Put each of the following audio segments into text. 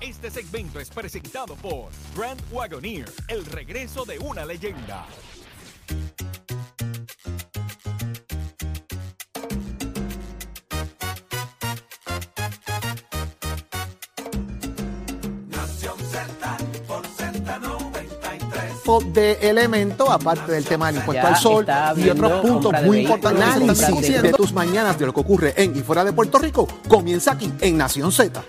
Este segmento es presentado por Grand Wagoneer, el regreso de una leyenda. de elemento, aparte del tema del impuesto Ya al sol y otros puntos muy importantes. Análisis de tus mañanas de lo que ocurre en y fuera de Puerto Rico comienza aquí en Nación Z.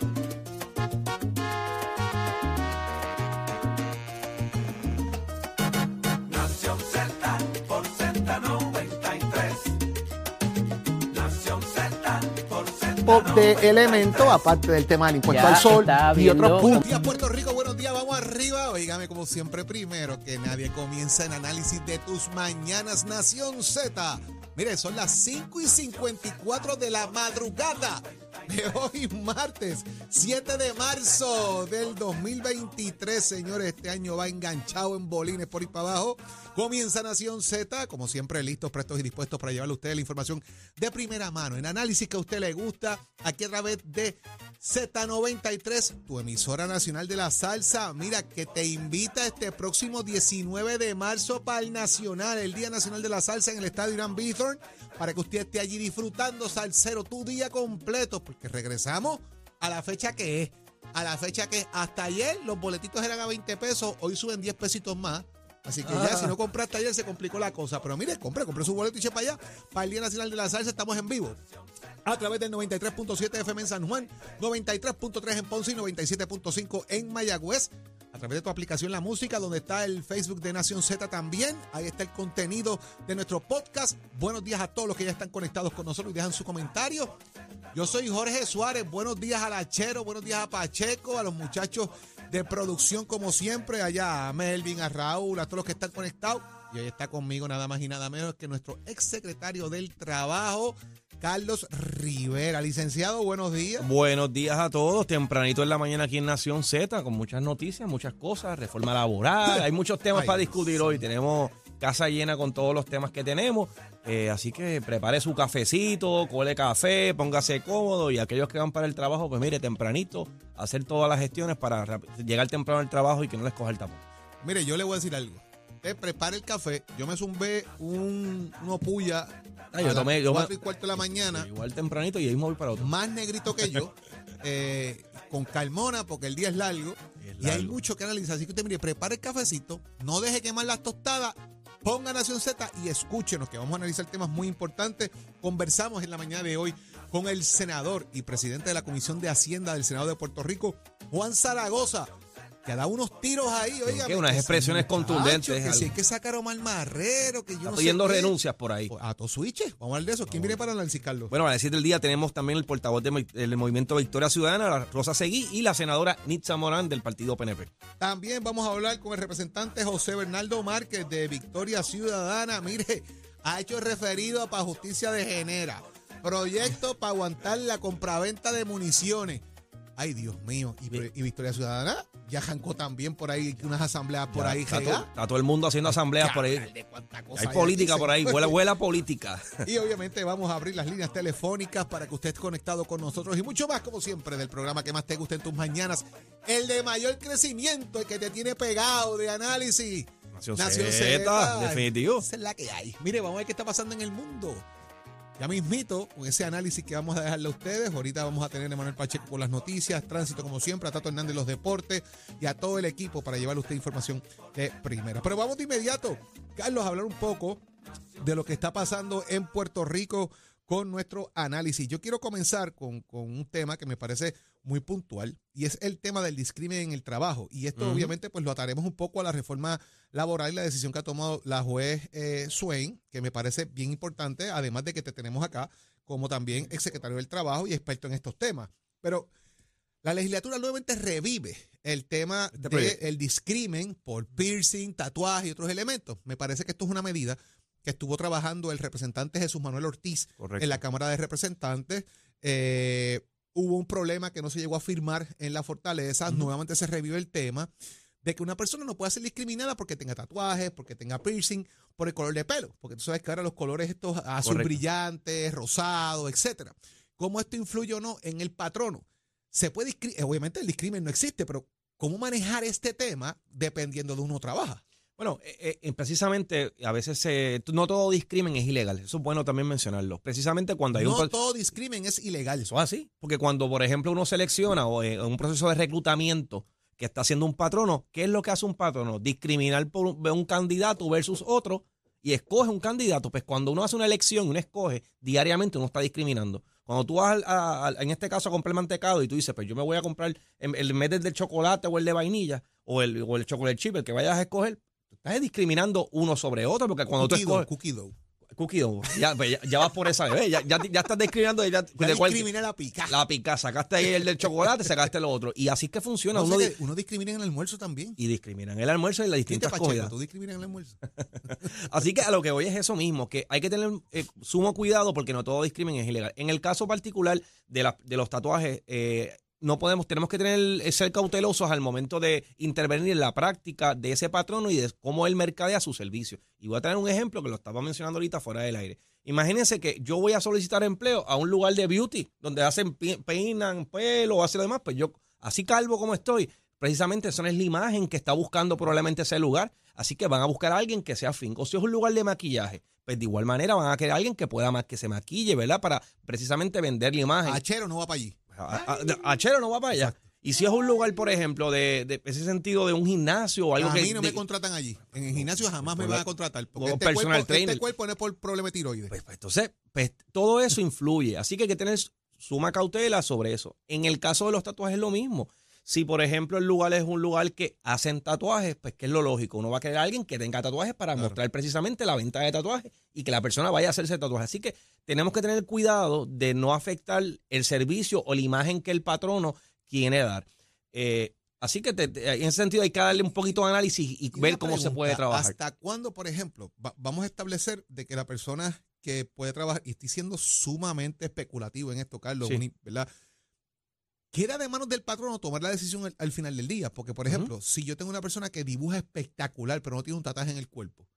Z93. de elemento, aparte del tema del impuesto Ya al sol y otros puntos. Buenos días, Puerto Rico. Buenos días, vamos arriba. Oígame, como siempre, primero que nadie comienza en análisis de tus mañanas, Nación Z. Mire, son las 5 y 54 de la madrugada de hoy, martes 7 de marzo del 2023. Señores, este año va enganchado en bolines por ahí para abajo. Comienza Nación Z, como siempre, listos, prestos y dispuestos para llevarle a ustedes la información de primera mano, en análisis que a usted le gusta, aquí a través de Z93, tu emisora nacional de la salsa. Mira, que te invita este próximo 19 de marzo para el Nacional, el Día Nacional de la Salsa en el Estadio Irán Bithorn, para que usted esté allí disfrutando salsero tu día completo, porque regresamos a la fecha que es. A la fecha que es. Hasta ayer los boletitos eran a 20 pesos, hoy suben 10 pesitos más. Así que ya, si no compraste ayer, se complicó la cosa. Pero mire, compre, compre su boleto y eche para allá. Para el Día Nacional de la Salsa estamos en vivo. A través del 93.7 FM en San Juan, 93.3 en Ponce y 97.5 en Mayagüez. A través de tu aplicación La Música, donde está el Facebook de Nación Z también. Ahí está el contenido de nuestro podcast. Buenos días a todos los que ya están conectados con nosotros y dejan su comentario. Yo soy Jorge Suárez. Buenos días a Lachero, buenos días a Pacheco, a los muchachos de producción como siempre, allá a Melvin, a Raúl, a todos los que están conectados. Y hoy está conmigo nada más y nada menos que nuestro ex secretario del Trabajo, Carlos Rivera. Licenciado, buenos días. Buenos días a todos, tempranito en la mañana aquí en Nación Z, con muchas noticias, muchas cosas, reforma laboral, hay muchos temas Ay, para discutir hoy, tenemos casa llena con todos los temas que tenemos, eh, así que prepare su cafecito, cole café, póngase cómodo y aquellos que van para el trabajo, pues mire, tempranito, hacer todas las gestiones para llegar temprano al trabajo y que no les coja el tapón. Mire, yo le voy a decir algo. Usted prepare el café. Yo me zumbé un, uno puya Ah, yo a tomé- yo me- cuatro y cuarto de la mañana. Igual tempranito y ahí me voy para otro. más negrito que yo, eh, con calmona, porque el día es largo, Es y hay largo. mucho que analizar. Así que usted, mire, prepare el cafecito, no deje quemar las tostadas, ponga Nación Z y escúchenos, que vamos a analizar temas muy importantes. Conversamos en la mañana de hoy con el senador y presidente de la Comisión de Hacienda del Senado de Puerto Rico, Juan Zaragoza. Que da unos tiros ahí, oiga. que unas expresiones contundentes, Que si hay algo. que sacar a Omar Marrero, que yo Está no pidiendo sé qué. renuncias por ahí. A todos switches. Vamos a hablar de eso. ¿Quién viene para análisis, Carlos? Bueno, a decir del día tenemos también el portavoz de- del Movimiento Victoria Ciudadana, Rosa Seguí, y la senadora Nitza Morán del Partido PNP. También vamos a hablar con el representante José Bernardo Márquez de Victoria Ciudadana. Mire, ha hecho referido para Justicia de Genera. Proyecto para aguantar la compraventa de municiones. Ay, Dios mío. ¿Y, y Victoria Ciudadana? Ya jancó también por ahí unas asambleas por Ya ahí. está, todo, está todo el mundo haciendo asambleas por ahí. Hay política por ahí, señor. huela, huela política. Y obviamente vamos a abrir las líneas telefónicas para que usted esté conectado con nosotros y mucho más, como siempre, del programa que más te guste en tus mañanas. El de mayor crecimiento, el que te tiene pegado de análisis. Nación Z, definitivo. Esa es la que hay. Mire, vamos a ver qué está pasando en el mundo. Ya mismito, con ese análisis que vamos a dejarle a ustedes. Ahorita vamos a tener a Manuel Pacheco con las noticias, tránsito como siempre, a Tato Hernández los deportes y a todo el equipo para llevarle a usted información de primera. Pero vamos de inmediato, Carlos, a hablar un poco de lo que está pasando en Puerto Rico con nuestro análisis. Yo quiero comenzar con, con un tema que me parece muy puntual y es el tema del discrimen en el trabajo. Y esto obviamente pues lo ataremos un poco a la reforma laboral y la decisión que ha tomado la juez eh, Swain, que me parece bien importante, además de que te tenemos acá como también exsecretario del Trabajo y experto en estos temas. Pero la legislatura nuevamente revive el tema Este proyecto. del discrimen por piercing, tatuaje y otros elementos. Me parece que esto es una medida que estuvo trabajando el representante Jesús Manuel Ortiz Correcto. en la Cámara de Representantes. Eh, hubo un problema que no se llegó a firmar en la fortaleza. Nuevamente se revive el tema de que una persona no puede ser discriminada porque tenga tatuajes, porque tenga piercing, por el color de pelo. Porque tú sabes que ahora los colores estos azul Correcto. brillantes, rosado, etcétera. ¿Cómo esto influye o no en el patrono? se puede, obviamente el discrimen no existe, pero ¿cómo manejar este tema dependiendo de uno trabaja? Bueno, eh, eh, precisamente a veces eh, no todo discrimen es ilegal. Eso es bueno también mencionarlo. Precisamente cuando hay No un... pro- todo discrimen es ilegal. Eso es así. Porque cuando, por ejemplo, uno selecciona o en un proceso de reclutamiento que está haciendo un patrono, ¿qué es lo que hace un patrono? Discriminar por un, candidato versus otro y escoge un candidato. Pues cuando uno hace una elección y uno escoge, diariamente uno está discriminando. Cuando tú vas, a- a- en este caso, a comprar mantecado y tú dices, pues yo me voy a comprar en, en vez del de chocolate o el de vainilla o el, o el chocolate chip, el que vayas a escoger, estás discriminando uno sobre otro porque cuando Cookie tú escoges... cookie dough. Cookie dough, ya, pues ya, ya vas por esa vez, ya, ya, ya estás discriminando Ya de discrimina la pica. la pica, sacaste ahí el del chocolate, sacaste lo otro. Y así es que funciona. No, uno que uno discrimina en el almuerzo también. y discriminan el almuerzo y las distintas Pacheco, comidas. tú discriminas en el almuerzo. Así que a lo que voy es eso mismo, que hay que tener eh, sumo cuidado porque no todo discrimen es ilegal. En el caso particular de, la- de los tatuajes, eh, no podemos, tenemos que tener, eh, ser cautelosos al momento de intervenir en la práctica de ese patrono y de cómo él mercadea su servicio. Y voy a tener un ejemplo que lo estaba mencionando ahorita fuera del aire. Imagínense que yo voy a solicitar empleo a un lugar de beauty donde hacen peinan pelo hacen lo demás, pues yo, así calvo como estoy, precisamente esa es la imagen que está buscando probablemente ese lugar. Así que van a buscar a alguien que sea fin. O si es un lugar de maquillaje, pues de igual manera van a querer a alguien que pueda más que se maquille, ¿verdad? Para precisamente vender la imagen. Achero no va para allí. A- a- Achero no va para allá. Y si es un lugar, por ejemplo, de, de ese sentido de un gimnasio o algo a que. mí no de- me contratan allí. En el gimnasio jamás me Por van a contratar. Porque este personal cuerpo, este cuerpo no es por problema de tiroides. Pues, pues, entonces, pues, todo eso influye. Así que hay que tener suma cautela sobre eso. En el caso de los tatuajes es lo mismo. Si, por ejemplo, el lugar es un lugar que hacen tatuajes, pues ¿qué es lo lógico? Uno va a querer a alguien que tenga tatuajes para Claro. mostrar precisamente la venta de tatuajes y que la persona vaya a hacerse tatuajes. Así que tenemos que tener cuidado de no afectar el servicio o la imagen que el patrono quiere dar. Eh, así que te- te- en ese sentido hay que darle un poquito de análisis y, Y ver cómo se puede trabajar. ¿Hasta cuándo, por ejemplo, va- vamos a establecer de que la persona que puede trabajar, y estoy siendo sumamente especulativo en esto, Carlos, Sí. ¿verdad? Queda de manos del patrono tomar la decisión al, al final del día. Porque, por ejemplo, si yo tengo una persona que dibuja espectacular, pero no tiene un tatuaje en el cuerpo,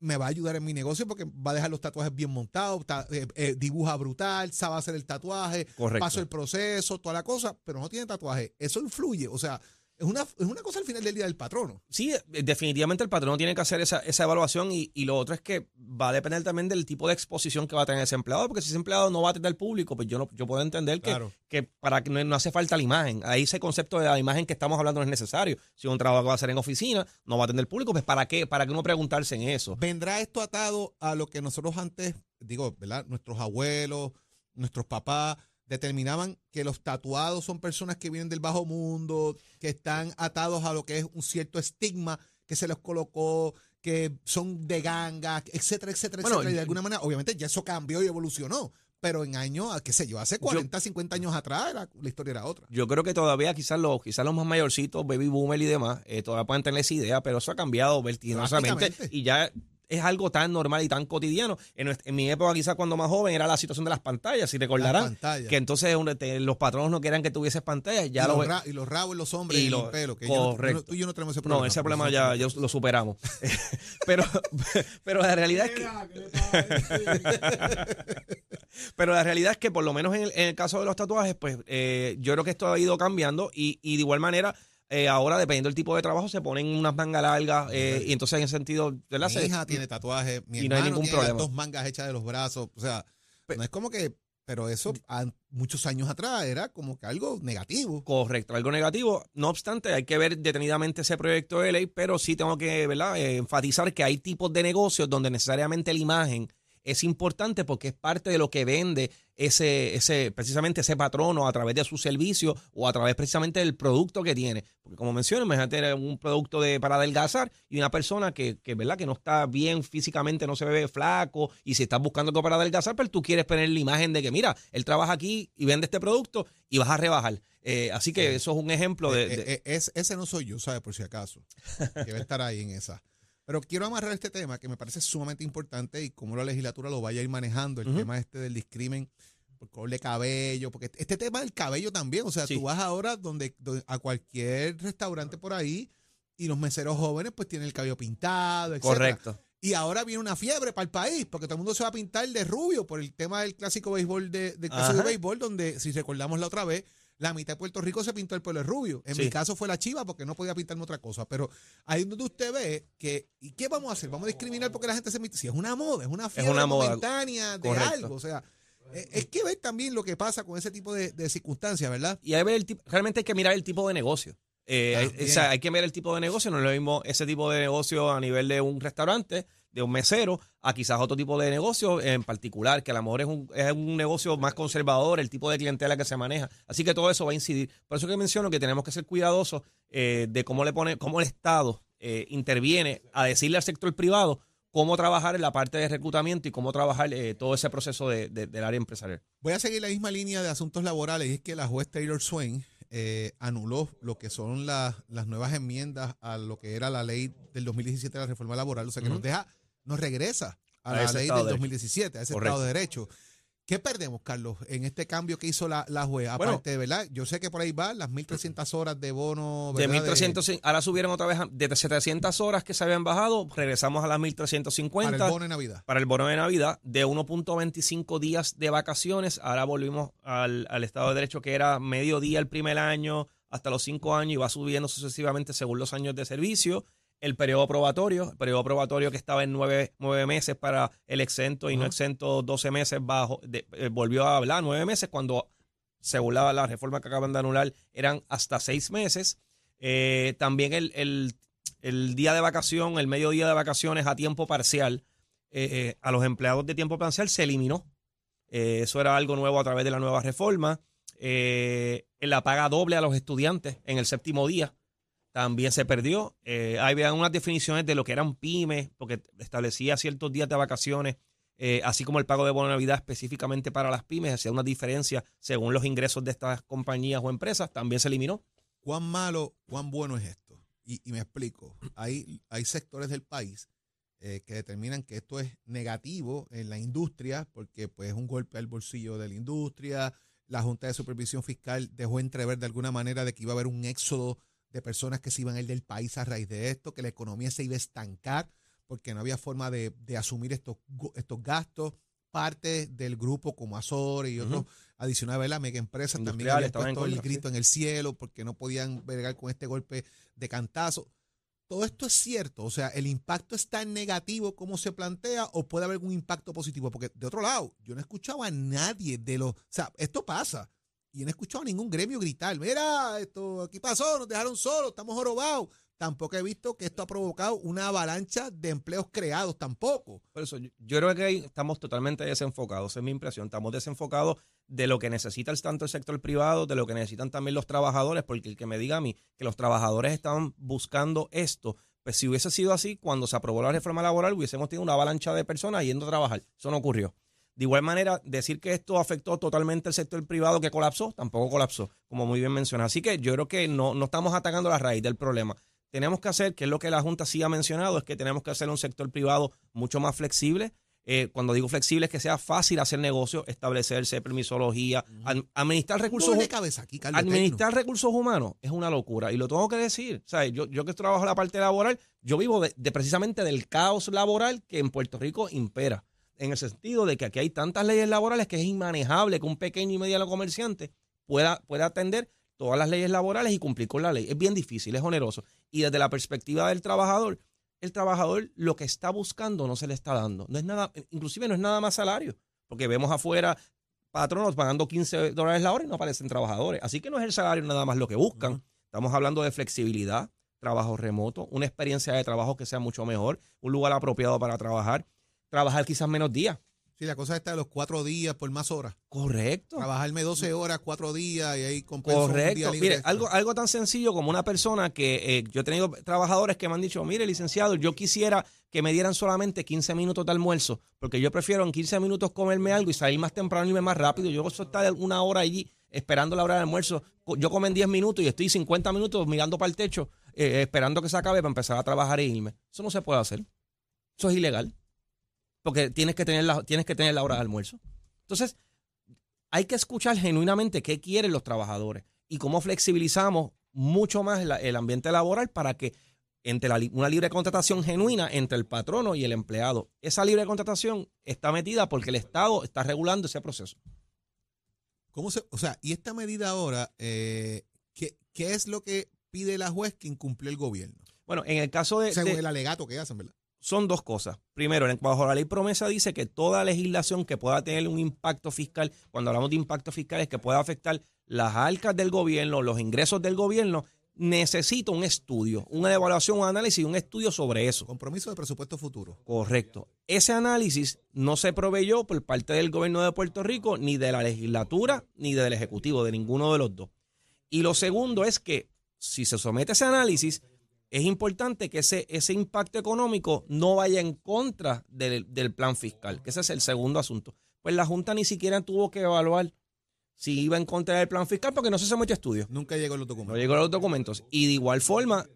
me va a ayudar en mi negocio porque va a dejar los tatuajes bien montados, ta- eh, eh, dibuja brutal, sabe hacer el tatuaje, Correcto. paso el proceso, toda la cosa, pero no tiene tatuaje. Eso influye. O sea, es una, es una cosa al final del día del patrono. Sí, eh, definitivamente el patrono tiene que hacer esa, esa evaluación y, y lo otro es que va a depender también del tipo de exposición que va a tener ese empleado, porque si ese empleado no va a atender al público, pues yo no, yo puedo entender que, Claro. que para que no, no hace falta la imagen. Ahí ese concepto de la imagen que estamos hablando no es necesario. Si un trabajo va a hacer en oficina, no va a atender al público, pues ¿para qué? ¿Para qué uno preguntarse en eso? ¿Vendrá esto atado a lo que nosotros antes, digo, ¿verdad? Nuestros abuelos, nuestros papás determinaban que los tatuados son personas que vienen del bajo mundo, que están atados a lo que es un cierto estigma que se les colocó, que son de ganga, etcétera, etcétera, Bueno, etcétera. Y de yo- alguna manera, obviamente ya eso cambió y evolucionó. Pero en años, qué sé yo, hace 40, 50 años atrás era- la historia era otra. Yo creo que todavía quizás los, quizás los más mayorcitos, baby boomer y demás, eh, todavía pueden tener esa idea, pero eso ha cambiado vertiginosamente y ya es algo tan normal y tan cotidiano. En, mi época, quizás cuando más joven, era la situación de las pantallas, si recordarán. Las pantallas. Que entonces un- te- los patronos no querían que tuvieses pantallas. Ya y, lo los ra- y los rabos en los hombres Y y, el lo- pelo. Que yo no- correcto. tú y yo no tenemos ese problema. No, ese problema ya lo superamos. pero, pero la realidad es que. Pero la realidad es que por lo menos en el, en el caso de los tatuajes, pues eh, yo creo que esto ha ido cambiando y, y de igual manera, eh, ahora dependiendo del tipo de trabajo, se ponen unas mangas largas eh, y entonces en ese sentido. Mi Se- hija tiene tatuajes, mi y no hay hermano ningún tiene problema. dos mangas hechas de los brazos. O sea, no es como que, pero eso a- muchos años atrás era como que algo negativo. Correcto, algo negativo. No obstante, hay que ver detenidamente ese proyecto de ley, pero sí tengo que ¿verdad? Eh, enfatizar que hay tipos de negocios donde necesariamente la imagen es importante porque es parte de lo que vende ese, ese, precisamente ese patrono a través de su servicio o a través precisamente del producto que tiene. Porque como mencioné, imagínate tener un producto de, para adelgazar y una persona que, que, ¿verdad? que no está bien físicamente, no se ve flaco y si estás buscando algo para adelgazar, pero tú quieres poner la imagen de que, mira, él trabaja aquí y vende este producto y vas a rebajar. Eh, así que eso es un ejemplo de... Eh, de- eh, es, ese no soy yo, ¿sabes? Por si acaso. Que va a estar ahí en esa. Pero quiero amarrar este tema que me parece sumamente importante y cómo la legislatura lo vaya a ir manejando, el tema este del discrimen por color de cabello, porque este tema del cabello también, o sea, Sí. tú vas ahora donde, donde- a cualquier restaurante por ahí y los meseros jóvenes pues tienen el cabello pintado, etc. Correcto. Y ahora viene una fiebre para el país, porque todo el mundo se va a pintar de rubio por el tema del clásico béisbol de, del clásico de béisbol, donde, si recordamos la otra vez, la mitad de Puerto Rico se pintó el pelo de rubio. En Sí. mi caso fue la chiva porque no podía pintarme otra cosa. Pero ahí es donde usted ve que, ¿y qué vamos a hacer? ¿Vamos a discriminar porque la gente se Si es una moda, es una fiebre una moda. momentánea de Correcto. algo. O sea, eh, es que ver también lo que pasa con ese tipo de, de circunstancias, ¿verdad? Y hay, ver el tipo- realmente hay que mirar el tipo de negocio. Eh, o sea, hay que ver el tipo de negocio. No es lo mismo ese tipo de negocio a nivel de un restaurante, de un mesero, a quizás otro tipo de negocio en particular, que a lo mejor es un, es un negocio más conservador, el tipo de clientela que se maneja. Así que todo eso va a incidir. Por eso que menciono que tenemos que ser cuidadosos eh, de cómo le pone, cómo el Estado eh, interviene a decirle al sector privado cómo trabajar en la parte de reclutamiento y cómo trabajar eh, todo ese proceso de- de- del área empresarial. Voy a seguir la misma línea de asuntos laborales y es que la juez Taylor Swain eh, anuló lo que son las- las nuevas enmiendas a lo que era la ley del 2017 de la reforma laboral, o sea que nos deja, nos regresa a, A la ley del de 2017, a ese Correcto. Estado de Derecho. ¿Qué perdemos, Carlos, en este cambio que hizo la, la juez? Bueno. Aparte, ¿verdad? Yo sé que por ahí va las 1.300 horas de bono. De ¿verdad? 1300, ahora subieron otra vez a- de 700 horas que se habían bajado, regresamos a las para 1350 el bono de Navidad. para el bono de Navidad, de 1.25 días de vacaciones, ahora volvimos al, al Estado de Derecho que era medio día el primer año hasta los cinco años y va subiendo sucesivamente según los años de servicio. El periodo probatorio, el periodo probatorio que estaba en nueve, nueve meses para el exento y no exento 12 meses bajo, de- eh, volvió a hablar nueve meses cuando según la, la reforma que acaban de anular, eran hasta seis meses. Eh, también el, el- el día de vacación, el mediodía de vacaciones a tiempo parcial, eh, a los empleados de tiempo parcial se eliminó. Eso era algo nuevo a través de la nueva reforma. La paga doble a los estudiantes en el séptimo día también se perdió. Eh, había unas definiciones de lo que eran pymes, porque establecía ciertos días de vacaciones, eh, así como el pago de bono Navidad específicamente para las pymes, hacía una diferencia según los ingresos de estas compañías o empresas, también se eliminó. ¿Cuán malo, cuán bueno es esto? Y, y me explico. Hay, hay sectores del país eh, que determinan que esto es negativo en la industria porque pues es un golpe al bolsillo de la industria. La Junta de Supervisión Fiscal dejó entrever de alguna manera de que iba a haber un éxodo de personas que se iban a ir del país a raíz de esto, que la economía se iba a estancar porque no había forma de, de asumir estos, estos gastos. Parte del grupo como Azores y otros Ujú. adicionales, ¿verdad? Mega empresas también habían puesto el sí. grito en el cielo porque no podían bregar con este golpe de cantazo. Todo esto es cierto, o sea, el impacto es tan negativo como se plantea o puede haber algún impacto positivo, porque de otro lado, yo no he escuchado a nadie de los, o sea, esto pasa y no he escuchado a ningún gremio gritar, mira, esto aquí pasó, nos dejaron solos, estamos jorobados. Tampoco he visto que esto ha provocado una avalancha de empleos creados, tampoco. Por eso, yo, creo que ahí estamos totalmente desenfocados, es mi impresión. Estamos desenfocados de lo que necesita el, tanto el sector privado, de lo que necesitan también los trabajadores, porque el que me diga a mí que los trabajadores estaban buscando esto, pues si hubiese sido así, cuando se aprobó la reforma laboral, hubiésemos tenido una avalancha de personas yendo a trabajar. Eso no ocurrió. De igual manera, decir que esto afectó totalmente al sector privado que colapsó, tampoco colapsó, como muy bien menciona. Así que yo creo que no, no estamos atacando la raíz del problema. Tenemos que hacer, que es lo que la Junta sí ha mencionado, es que tenemos que hacer un sector privado mucho más flexible. Eh, cuando digo flexible es que sea fácil hacer negocio, establecerse, permisología, ad- administrar recursos de humanos. cabeza aquí, Carlos. Administrar recursos humanos es una locura y lo tengo que decir. O sea, yo, yo que trabajo en la parte laboral, yo vivo de, de precisamente del caos laboral que en Puerto Rico impera. En el sentido de que aquí hay tantas leyes laborales que es inmanejable que un pequeño y mediano comerciante pueda, pueda atender todas las leyes laborales y cumplir con la ley. Es bien difícil, es oneroso. Y desde la perspectiva del trabajador, el trabajador lo que está buscando no se le está dando. No es nada, inclusive no es nada más salario, porque vemos afuera patronos pagando 15 dólares la hora y no aparecen trabajadores. Así que no es el salario nada más lo que buscan. Estamos hablando de flexibilidad, trabajo remoto, una experiencia de trabajo que sea mucho mejor, un lugar apropiado para trabajar, trabajar quizás menos días. Sí, la cosa está de los cuatro días por más horas. Correcto. Trabajarme 12 horas, cuatro días y ahí compenso un día Correcto. libre Mire, algo, algo tan sencillo como una persona que eh, yo he tenido trabajadores que me han dicho, mire, licenciado, yo quisiera que me dieran solamente 15 minutos de almuerzo, porque yo prefiero en 15 minutos comerme algo y salir más temprano y irme más rápido. Yo eso estar una hora allí esperando la hora de almuerzo. Yo como en 10 minutos y estoy 50 minutos mirando para el techo, eh, esperando que se acabe para empezar a trabajar e irme. Eso no se puede hacer. Eso es ilegal. Porque tienes que tener la, tienes que tener la hora de almuerzo. Entonces, hay que escuchar genuinamente qué quieren los trabajadores y cómo flexibilizamos mucho más la- el ambiente laboral para que entre la una libre contratación genuina entre el patrono y el empleado. Esa libre contratación está metida porque el Estado está regulando ese proceso. ¿Cómo se, o sea, y esta medida ahora, eh, ¿qué, qué es lo que pide la juez que incumplió el gobierno? Bueno, en el caso de, Según de- el alegato que hacen, ¿verdad? Son dos cosas. Primero, en- bajo la ley promesa dice que toda legislación que pueda tener un impacto fiscal, cuando hablamos de impacto fiscal es que pueda afectar las arcas del gobierno, los ingresos del gobierno, necesita un estudio, una evaluación, un análisis y un estudio sobre eso. Compromiso de presupuesto futuro. Correcto. Ese análisis no se proveyó por parte del gobierno de Puerto Rico, ni de la legislatura, ni del Ejecutivo, de ninguno de los dos. Y lo segundo es que si se somete ese análisis, es importante que ese, ese impacto económico no vaya en contra del, del plan fiscal, que ese es el segundo asunto. Pues la Junta ni siquiera tuvo que evaluar si iba en contra del plan fiscal porque no se sometió a estudio. Nunca llegó los No documentos. llegó a los documentos. Y de igual forma,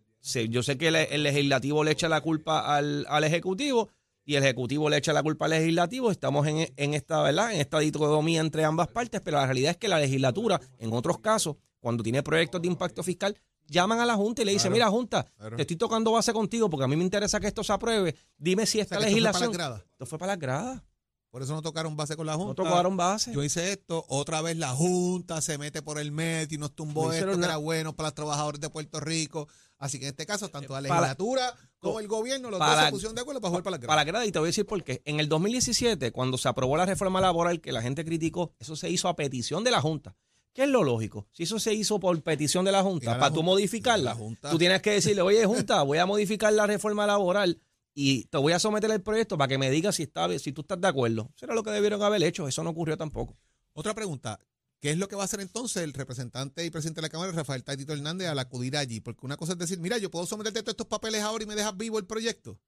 yo sé que el, el legislativo le echa la culpa al, al ejecutivo y el ejecutivo le echa la culpa al legislativo. Estamos en, en esta, ¿verdad? En esta dicotomía entre ambas partes, pero la realidad es que la legislatura, en otros casos, cuando tiene proyectos de impacto fiscal, llaman a la Junta y le dicen, Claro, mira, Junta, claro. te estoy tocando base contigo porque a mí me interesa que esto se apruebe. Dime si O esta sea, que esto fue para legislación... las gradas. Esto fue para las gradas. Por eso no tocaron base con la No Junta. tocaron base. Yo hice esto, otra vez la Junta se mete por el medio y nos tumbó No esto que era bueno para los trabajadores de Puerto Rico. Así que en este caso, tanto la para- legislatura como el gobierno, los para- dos se pusieron de acuerdo para jugar para la Para la grada, y te voy a decir por qué. En el 2017, cuando se aprobó la reforma laboral que la gente criticó, eso se hizo a petición de la Junta. ¿Qué es lo lógico? Si eso se hizo por petición de la Junta, la para tú modificarla, la Junta. tú tienes que decirle, oye, Junta, voy a modificar la reforma laboral y te voy a someter el proyecto para que me digas si, está, si tú estás de acuerdo. Eso era lo que debieron haber hecho. Eso no ocurrió tampoco. Otra pregunta. ¿Qué es lo que va a hacer entonces el representante y presidente de la Cámara, Rafael Taitito Hernández, al acudir allí? Porque una cosa es decir, mira, yo puedo someterte todos estos papeles ahora y me dejas vivo el proyecto.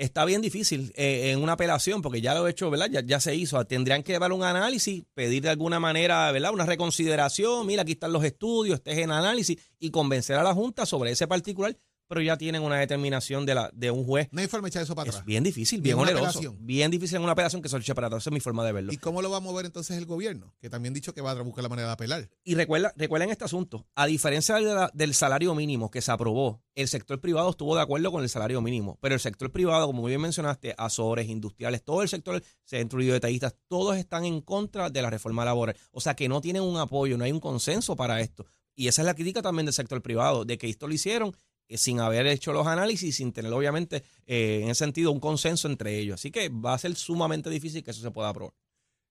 Está bien difícil eh, en una apelación, porque ya lo he hecho, ¿verdad? Ya, ya se hizo. Tendrían que llevar un análisis, pedir de alguna manera, ¿verdad? Una reconsideración. Mira, aquí están los estudios, este es el análisis, y convencer a la Junta sobre ese particular, pero ya tienen una determinación de, la, de un juez. No hay forma de echar eso para Es atrás. bien difícil, bien oneroso. Bien difícil en una apelación que se lo eche para atrás. Esa es mi forma de verlo. ¿Y cómo lo va a mover entonces el gobierno? Que también ha dicho que va a buscar la manera de apelar. Y recuerda, recuerden este asunto. A diferencia de la- del salario mínimo que se aprobó, el sector privado estuvo de acuerdo con el salario mínimo. Pero el sector privado, como bien mencionaste, Azores, industriales, todo el sector, centro y detallistas, todos están en contra de la reforma laboral. O sea que no tienen un apoyo, no hay un consenso para esto. Y esa es la crítica también del sector privado, de que esto lo hicieron sin haber hecho los análisis, sin tener obviamente eh, en ese sentido un consenso entre ellos. Así que va a ser sumamente difícil que eso se pueda aprobar.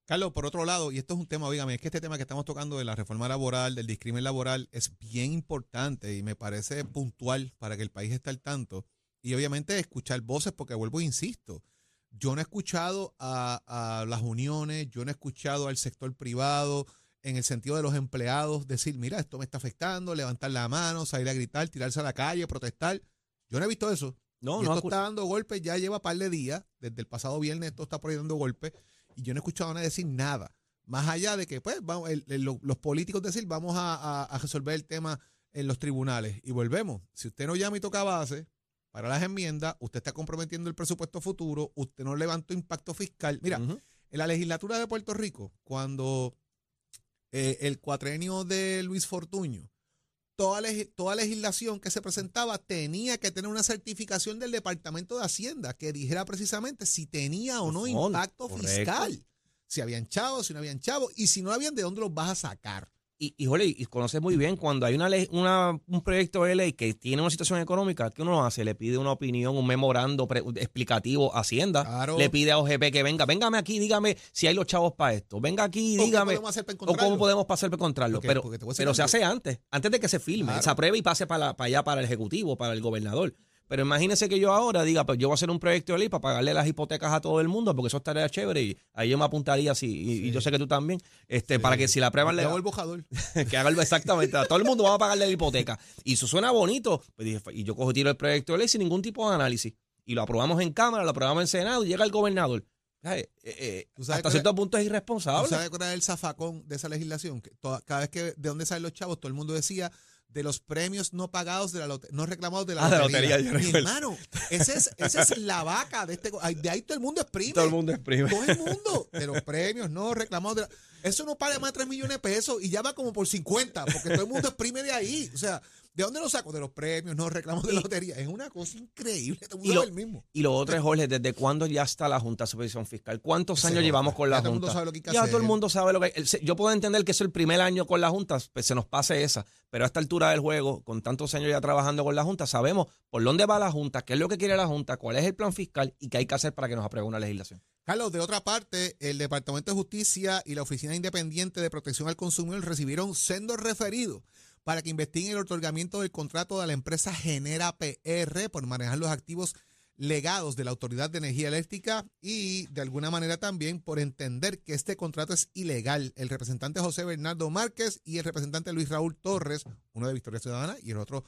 Carlos, por otro lado, y esto es un tema, oígame, es que este tema que estamos tocando de la reforma laboral, del discrimen laboral, es bien importante y me parece puntual para que el país esté al tanto. Y obviamente escuchar voces, porque vuelvo e insisto, yo no he escuchado a, a las uniones, yo no he escuchado al sector privado en el sentido de los empleados decir, mira, esto me está afectando, levantar la mano, salir a gritar, tirarse a la calle, protestar. Yo no he visto eso. No, y no esto está dando golpes, ya lleva par de días, desde el pasado viernes esto está por ahí dando golpes, y yo no he escuchado a nadie decir nada. Más allá de que, pues, vamos, el- el- lo- los políticos decir, vamos a, a- a resolver el tema en los tribunales. Y volvemos. Si usted no llama y toca base para las enmiendas, usted está comprometiendo el presupuesto futuro, usted no levantó impacto fiscal. Mira, en la legislatura de Puerto Rico, cuando eh, el cuatrenio de Luis Fortuño, toda, leg- toda legislación que se presentaba tenía que tener una certificación del Departamento de Hacienda que dijera precisamente si tenía o no impacto correcto. fiscal. Si habían chavos, si no habían chavos, y si no habían, ¿de dónde los vas a sacar? Y, y, jole, y conoces muy bien cuando hay una ley, una, un proyecto de ley que tiene una situación económica, ¿qué uno hace? Le pide una opinión, un memorando pre- explicativo a Hacienda. Claro. Le pide a OGP que venga, véngame aquí, dígame si hay los chavos para esto. Venga aquí, ¿O qué dígame. podemos hacer para O cómo podemos pasar para encontrarlo. Porque- pero pero se hace antes, antes de que se filme, Claro. se apruebe y pase para, la- para allá, para el Ejecutivo, para el gobernador. Pero imagínese que yo ahora diga, pues yo voy a hacer un proyecto de ley para pagarle las hipotecas a todo el mundo, porque eso estaría chévere y ahí yo me apuntaría así, y, y yo sé que tú también, este, para que si la aprueban le Yo el bojador. que haga exactamente. A todo el mundo va a pagarle la hipoteca. Y eso suena bonito. Pues dije, y yo cojo tiro el proyecto de ley sin ningún tipo de análisis. Y lo aprobamos en Cámara, lo aprobamos en Senado y llega el gobernador. Eh, eh, ¿Tú sabes hasta cierto punto es ¿Tú irresponsable. sabes cuál era el zafacón de esa legislación? Que toda- cada vez que de dónde salen los chavos, todo el mundo decía de los premios no pagados de la lote- no reclamados de la Ah, de la lotería. lotería, Mi hermano, esa es, esa es la vaca de este. De ahí todo el mundo exprime. Todo el mundo exprime. Todo el mundo. De los premios no reclamados de la- Eso no paga más de 3 millones de pesos y ya va como por 50, porque todo el mundo exprime de ahí. O sea, ¿de dónde lo saco? De los premios, no reclamos de lotería. Es una cosa increíble. Todo el Y mundo lo, el mismo. y lo otro es, Jorge, ¿desde cuándo ya está la Junta de Supervisión Fiscal? ¿Cuántos años llevamos con Ya la todo el mundo Junta? sabe lo que hay que ya hacer. todo el mundo sabe lo que se- Yo puedo entender que es el primer año con la Junta, pues se nos pase esa. Pero a esta altura del juego, con tantos años ya trabajando con la Junta, sabemos por dónde va la Junta, qué es lo que quiere la Junta, cuál es el plan fiscal y qué hay que hacer para que nos apruebe una legislación. Carlos, de otra parte, el Departamento de Justicia y la Oficina Independiente de Protección al Consumidor recibieron sendos referidos para que investiguen el otorgamiento del contrato de la empresa Genera PR por manejar los activos legados de la Autoridad de Energía Eléctrica y de alguna manera también por entender que este contrato es ilegal. El representante José Bernardo Márquez y el representante Luis Raúl Torres, uno de Victoria Ciudadana y el otro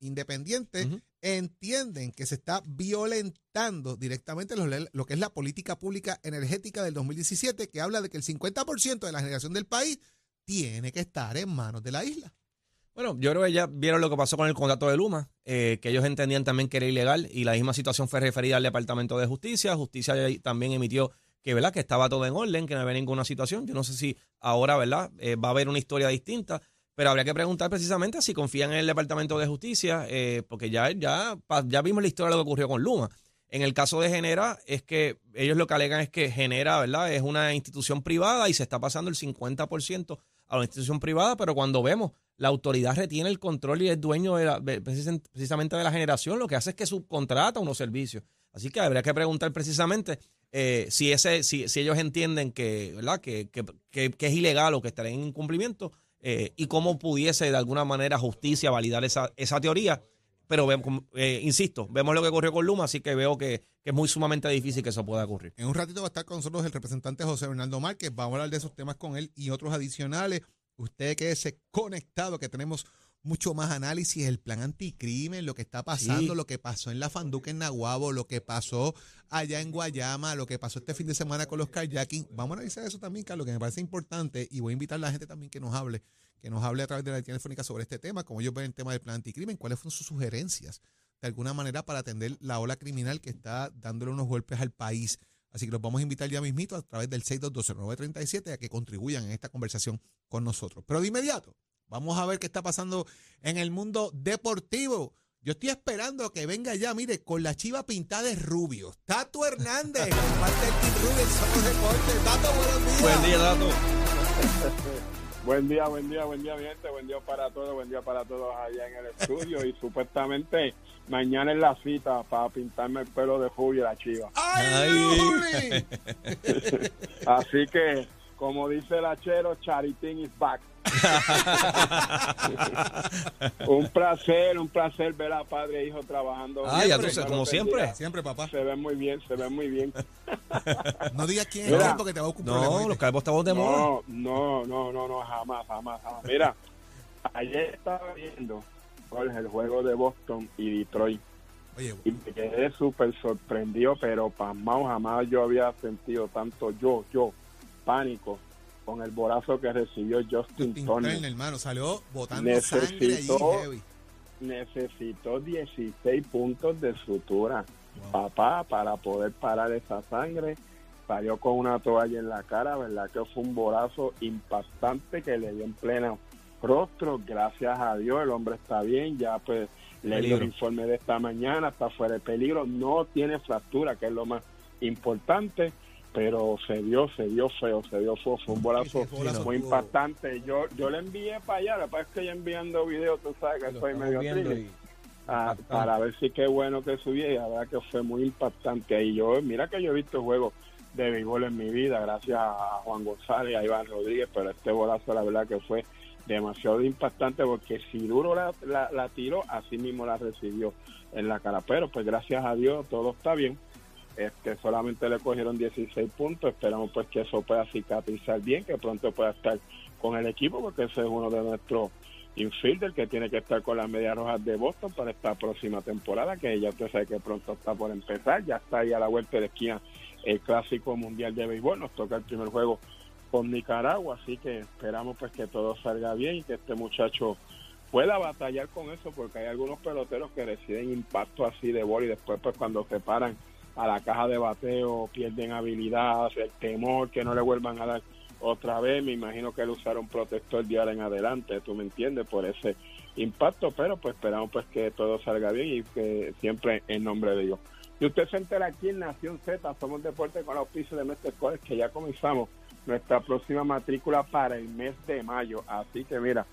independiente, Ujú. entienden que se está violentando directamente lo, lo que es la política pública energética del 2017, que habla de que el 50% de la generación del país tiene que estar en manos de la isla. Bueno, yo creo que ya vieron lo que pasó con el contrato de Luma, eh, que ellos entendían también que era ilegal y la misma situación fue referida al Departamento de Justicia. Justicia también emitió que, ¿verdad? que estaba todo en orden, que no había ninguna situación. Yo no sé si ahora ¿verdad? Eh, va a haber una historia distinta, pero habría que preguntar precisamente si confían en el Departamento de Justicia, eh, porque ya, ya, ya vimos la historia de lo que ocurrió con Luma. En el caso de Genera, es que ellos lo que alegan es que Genera, ¿verdad? Es una institución privada y se está pasando el 50% a la institución privada, pero cuando vemos la autoridad retiene el control y es dueño de la- precisamente de la generación, lo que hace es que subcontrata unos servicios. Así que habría que preguntar precisamente eh, si ese, si, si ellos entienden que, ¿verdad? Que, que, que- que es ilegal o que estaría en incumplimiento eh, y cómo pudiese de alguna manera justicia validar esa, esa teoría. Pero eh, insisto, vemos lo que ocurrió con Luma, así que veo que, que es muy sumamente difícil que eso pueda ocurrir. En un ratito va a estar con nosotros el representante José Bernardo Márquez. Vamos a hablar de esos temas con él y otros adicionales. Usted quédese conectado, que tenemos mucho más análisis, el plan anticrimen, lo que está pasando, Sí. lo que pasó en la Fanduca en Nahuabo, lo que pasó allá en Guayama, lo que pasó este fin de semana con los kayaking. Vamos a analizar eso también, Carlos, que me parece importante y voy a invitar a la gente también que nos hable, que nos hable a través de la telefónica sobre este tema, como ellos ven el tema del plan anticrimen, cuáles fueron sus sugerencias de alguna manera para atender la ola criminal que está dándole unos golpes al país. Así que los vamos a invitar ya mismito a través del 6220937 a que contribuyan en esta conversación con nosotros. Pero de inmediato, vamos a ver qué está pasando en el mundo deportivo. Yo estoy esperando que venga ya, mire, con la chiva pintada de rubio. Tato Hernández, con parte del Team Rubio en Somos Deportes. Tato, buenos días. Buen día, Dato. Buen día, buen día, buen día, mi gente. Buen día para todos, buen día para todos allá en el estudio. y supuestamente mañana es la cita para pintarme el pelo de Julio y la chiva. ¡Ay! Así que, como dice el achero, Charitín is back. un placer, un placer ver a padre e hijo trabajando. Ah, ya tú como siempre. Siempre, papá. Se ven muy bien, se ven muy bien. No digas quién es porque te va a ocupar No, los calvos estamos de moda. No, no, no, no, no, jamás, jamás, jamás. Mira, ayer estaba viendo Jorge, el juego de Boston y Detroit Oye, y me quedé súper sorprendido, pero pasmado, jamás yo había sentido tanto yo, yo, pánico con el borazo que recibió Justin Justin Turner. Turner, hermano, salió botando Necesitó- sangre allí heavy. Necesitó 16 puntos de sutura, papá, para poder parar esa sangre. Salió con una toalla en la cara, ¿verdad? Que fue un borazo impactante que le dio en pleno rostro. Gracias a Dios, el hombre está bien, ya pues leí el informe de esta mañana, está fuera de peligro, no tiene fractura, que es lo más importante, pero se dio, se dio feo, se dio feo, fue un bolazo muy impactante. Yo yo le envié para allá, que pasa es que yo enviando videos, tú sabes que estamos medio triste. y- Ah, Impactante. para ver si qué bueno que subía y la verdad que fue muy impactante y yo mira que yo he visto juegos de béisbol en mi vida gracias a Juan González y a Iván Rodríguez pero este bolazo la verdad que fue demasiado impactante porque si duro la, la, la tiró así mismo la recibió en la cara pero pues gracias a Dios todo está bien este solamente le cogieron 16 puntos. Esperamos pues que eso pueda cicatrizar bien que pronto pueda estar con el equipo porque ese es uno de nuestros infielder que tiene que estar con las medias rojas de Boston para esta próxima temporada, que ya usted sabe que pronto está por empezar, ya está ahí a la vuelta de esquina el clásico mundial de béisbol, nos toca el primer juego con Nicaragua, así que esperamos pues que todo salga bien y que este muchacho pueda batallar con eso, porque hay algunos peloteros que reciben impacto así de bola y después pues cuando se paran a la caja de bateo pierden habilidad, el temor que no le vuelvan a dar otra vez. Me imagino que él usará un protector diario en adelante, tú me entiendes, por ese impacto, pero pues esperamos pues que todo salga bien y que siempre en nombre de Dios. Y usted se entera aquí en Nación Z, somos deporte con los pisos de Mestre College, que ya comenzamos nuestra próxima matrícula para el mes de mayo. Así que mira,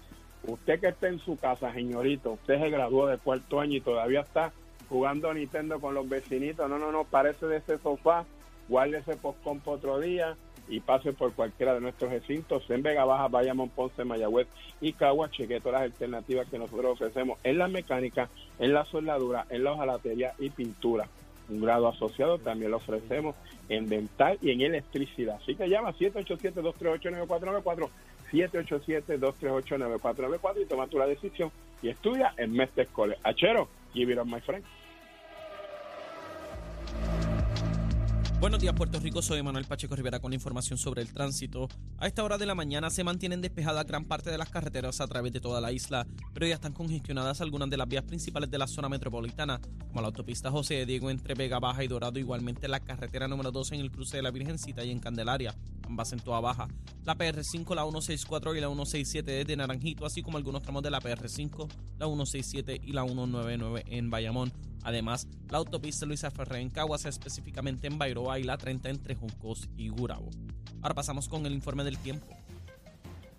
usted que esté en su casa, señorito, usted se graduó de cuarto año y todavía está jugando Nintendo con los vecinitos, no, no, no, parece de ese sofá, guárdese postcompo otro día y pase por cualquiera de nuestros recintos en Vega Baja, Bayamón, Ponce, Mayagüez y Cagua, cheque todas las alternativas que nosotros ofrecemos en la mecánica, en la soldadura, en la hojalatería y pintura. Un grado asociado también lo ofrecemos en dental y en electricidad. Así que llama 787-238-9494, 787-238-9494 y toma tu la decisión y estudia en Mestre College. Achero, give it up, my friend. Buenos días, Puerto Rico. Soy Manuel Pacheco Rivera con la información sobre el tránsito. A esta hora de la mañana se mantienen despejadas gran parte de las carreteras a través de toda la isla, pero ya están congestionadas algunas de las vías principales de la zona metropolitana, como la autopista José de Diego entre Vega Baja y Dorado, igualmente la carretera número 12 en el cruce de la Virgencita y en Candelaria, ambas en toda baja. La PR5, la 164 y la 167 desde Naranjito, así como algunos tramos de la PR5, la 167 y la 199 en Bayamón. Además, la autopista Luisa Ferré en Caguas, específicamente en Bairoa y la 30 entre Juncos y Gurabo. Ahora pasamos con el informe del tiempo.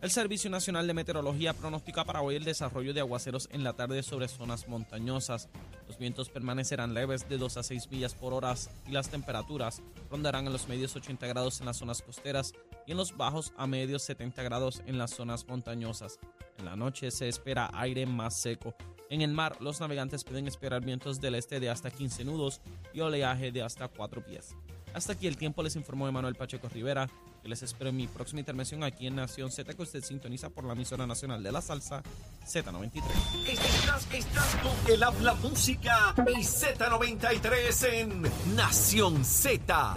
El Servicio Nacional de Meteorología pronostica para hoy el desarrollo de aguaceros en la tarde sobre zonas montañosas. Los vientos permanecerán leves de 2 a 6 millas por hora y las temperaturas rondarán en los medios 80 grados en las zonas costeras y en los bajos a medios 70 grados en las zonas montañosas. En la noche se espera aire más seco. En el mar, los navegantes pueden esperar vientos del este de hasta 15 nudos y oleaje de hasta 4 pies. Hasta aquí el tiempo les informó Emanuel Pacheco Rivera. Que les espero en mi próxima intervención aquí en Nación Z que usted sintoniza por la emisora nacional de la salsa Z93. Estás, estás con el habla música y Z93 en Nación Z.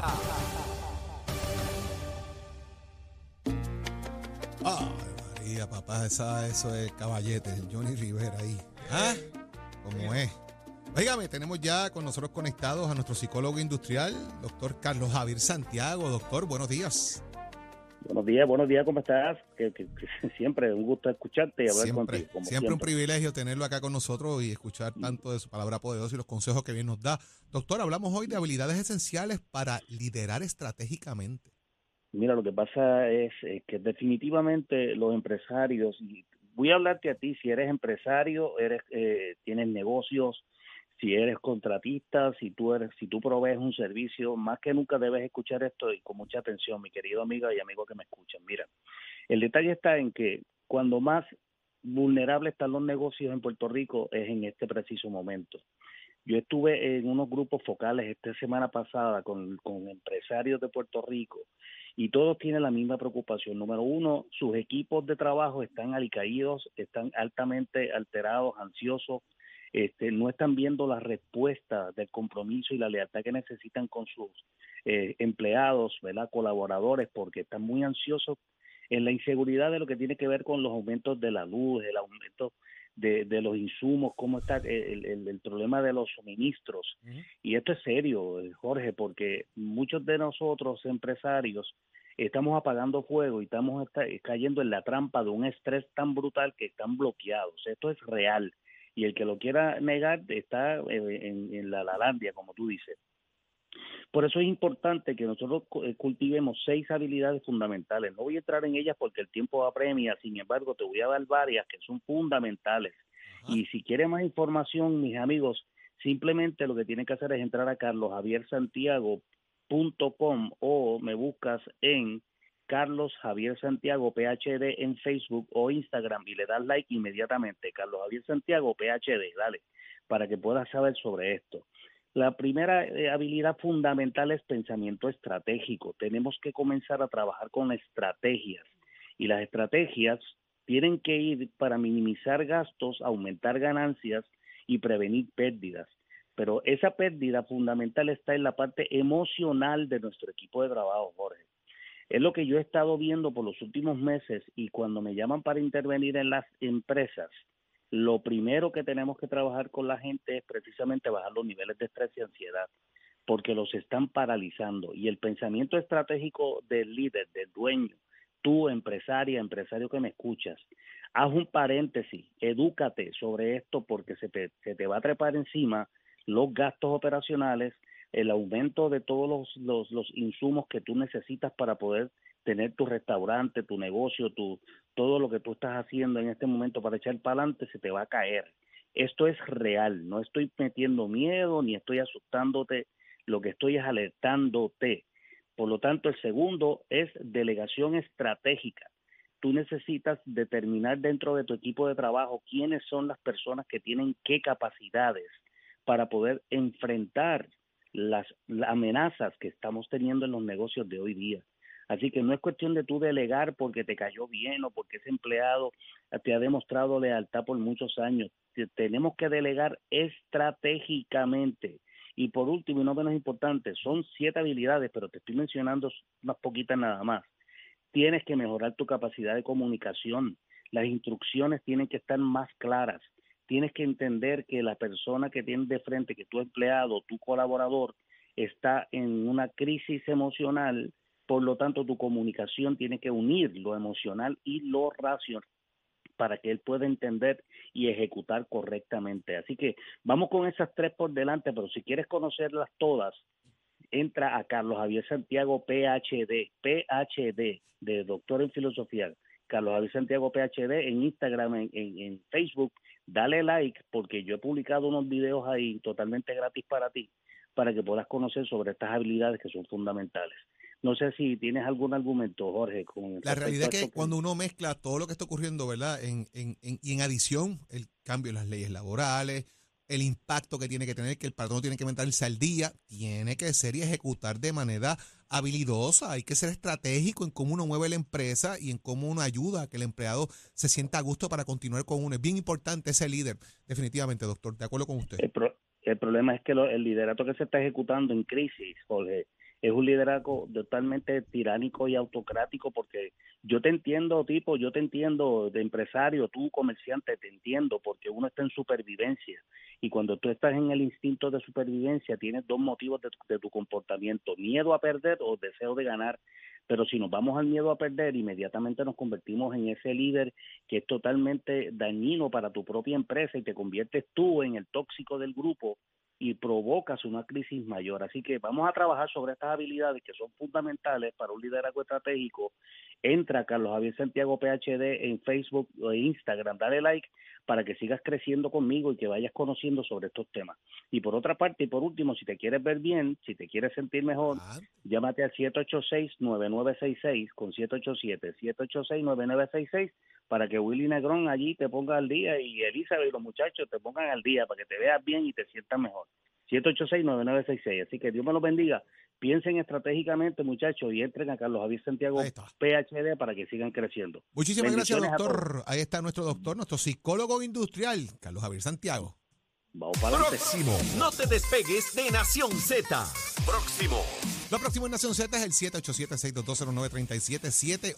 Ay, María, papá, esa, eso es caballete, el Johnny Rivera ahí. ¿Ah? ¿Cómo es? Óigame, tenemos ya con nosotros conectados a nuestro psicólogo industrial, doctor Carlos Javier Santiago. Doctor, buenos días. Buenos días, buenos días, ¿cómo estás? Que, que- que siempre un gusto escucharte y hablar Siempre, contigo. Como siempre un privilegio tenerlo acá con nosotros y escuchar tanto de su palabra poderosa y los consejos que bien nos da. Doctor, hablamos hoy de habilidades esenciales para liderar estratégicamente. Mira, lo que pasa es, eh, que definitivamente los empresarios, y voy a hablarte a ti, si eres empresario, eres eh, tienes negocios, si eres contratista, si tú eres, si tú provees un servicio, más que nunca debes escuchar esto y con mucha atención, mi querido amiga y amigo que me escuchan. Mira, el detalle está en que cuando más vulnerables están los negocios en Puerto Rico es en este preciso momento. Yo estuve en unos grupos focales esta semana pasada con, con empresarios de Puerto Rico y todos tienen la misma preocupación. Número uno, sus equipos de trabajo están alicaídos, están altamente alterados, ansiosos, este, no están viendo la respuesta del compromiso y la lealtad que necesitan con sus eh, empleados, ¿verdad? colaboradores, porque están muy ansiosos en la inseguridad de lo que tiene que ver con los aumentos de la luz, el aumento de, de los insumos, cómo está el, el- el problema de los suministros. Y esto es serio, eh, Jorge, porque muchos de nosotros empresarios estamos apagando fuego y estamos esta- cayendo en la trampa de un estrés tan brutal que están bloqueados. Esto es real. Y el que lo quiera negar está eh, en, en la lalandia, como tú dices. Por eso es importante que nosotros eh, cultivemos seis habilidades fundamentales. No voy a entrar en ellas porque el tiempo apremia, sin embargo, te voy a dar varias que son fundamentales. Y si quiere más información, mis amigos, simplemente lo que tienen que hacer es entrar a carlosjaviersantiago.com o me buscas en Carlos Javier Santiago PhD en Facebook o Instagram y le das like inmediatamente. Carlos Javier Santiago PhD, dale, para que puedas saber sobre esto. La primera eh, habilidad fundamental es pensamiento estratégico. Tenemos que comenzar a trabajar con estrategias y las estrategias tienen que ir para minimizar gastos, aumentar ganancias y prevenir pérdidas. Pero esa pérdida fundamental está en la parte emocional de nuestro equipo de trabajo, Jorge. Es lo que yo he estado viendo por los últimos meses y cuando me llaman para intervenir en las empresas, lo primero que tenemos que trabajar con la gente es precisamente bajar los niveles de estrés y ansiedad, porque los están paralizando. Y el pensamiento estratégico del líder, del dueño, tú, empresaria, empresario que me escuchas, haz un paréntesis, edúcate sobre esto porque se te, se te va a trepar encima los gastos operacionales, el aumento de todos los, los, los insumos que tú necesitas para poder tener tu restaurante, tu negocio, tu, todo lo que tú estás haciendo en este momento para echar para adelante se te va a caer. Esto es real, no estoy metiendo miedo ni estoy asustándote, lo que estoy es alertándote. Por lo tanto, el segundo es delegación estratégica. Tú necesitas determinar dentro de tu equipo de trabajo quiénes son las personas que tienen qué capacidades para poder enfrentar las, las amenazas que estamos teniendo en los negocios de hoy día. Así que no es cuestión de tú delegar porque te cayó bien o porque ese empleado te ha demostrado lealtad por muchos años. Te- Tenemos que delegar estratégicamente. Y por último, y no menos importante, son siete habilidades, pero te estoy mencionando unas poquitas nada más. Tienes que mejorar tu capacidad de comunicación. Las instrucciones tienen que estar más claras. Tienes que entender que la persona que tienes de frente, que tu empleado, tu colaborador, está en una crisis emocional, por lo tanto tu comunicación tiene que unir lo emocional y lo racional para que él pueda entender y ejecutar correctamente. Así que vamos con esas tres por delante, pero si quieres conocerlas todas, entra a Carlos Javier Santiago PhD, PhD, de doctor en filosofía, Carlos Javier Santiago PhD en Instagram, en, en- en Facebook, dale like porque yo he publicado unos videos ahí totalmente gratis para ti, para que puedas conocer sobre estas habilidades que son fundamentales. No sé si tienes algún argumento, Jorge. Con La realidad es que cuando uno mezcla todo lo que está ocurriendo, ¿verdad? En, en- en- y en adición, el cambio en las leyes laborales, el impacto que tiene que tener, que el patrón tiene que mantenerse al día, tiene que ser y ejecutar de manera habilidosa. Hay que ser estratégico en cómo uno mueve la empresa y en cómo uno ayuda a que el empleado se sienta a gusto para continuar con uno. Es bien importante ese líder, definitivamente, doctor. De acuerdo con usted. El, pro- el problema es que lo- el liderato que se está ejecutando en crisis, Jorge, es un liderazgo totalmente tiránico y autocrático porque yo te entiendo, tipo, yo te entiendo de empresario, tú comerciante, te entiendo porque uno está en supervivencia y cuando tú estás en el instinto de supervivencia tienes dos motivos de, tu- de tu comportamiento, miedo a perder o deseo de ganar. Pero si nos vamos al miedo a perder, inmediatamente nos convertimos en ese líder que es totalmente dañino para tu propia empresa y te conviertes tú en el tóxico del grupo y provocas una crisis mayor. Así que vamos a trabajar sobre estas habilidades que son fundamentales para un liderazgo estratégico. Entra Carlos Javier Santiago PhD en Facebook o Instagram, dale like para que sigas creciendo conmigo y que vayas conociendo sobre estos temas. Y por otra parte, y por último, si te quieres ver bien, si te quieres sentir mejor, Ah, llámate al 786-9966 con 787-786-9966 para que Willy Negrón allí te ponga al día y Elizabeth y los muchachos te pongan al día para que te veas bien y te sientas mejor. 786-9966. Así que Dios me los bendiga. Piensen estratégicamente, muchachos, y entren a Carlos Javier Santiago. PhD para que sigan creciendo. Muchísimas gracias, doctor. Ahí está nuestro doctor, nuestro psicólogo industrial, Carlos Javier Santiago. Vamos para adelante. Próximo. No te despegues de Nación Z. Próximo. Lo próximo en Nación Z es el 787-622-0937,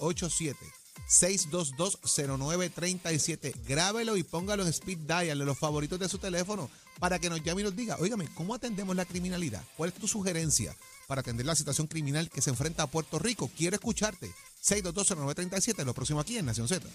787-622-0937. Grábelo y póngalo en speed dial de los favoritos de su teléfono para que nos llame y nos diga, óigame, ¿cómo atendemos la criminalidad? ¿Cuál es tu sugerencia para atender la situación criminal que se enfrenta a Puerto Rico? Quiero escucharte. 622-0937, lo próximo aquí en Nación Z.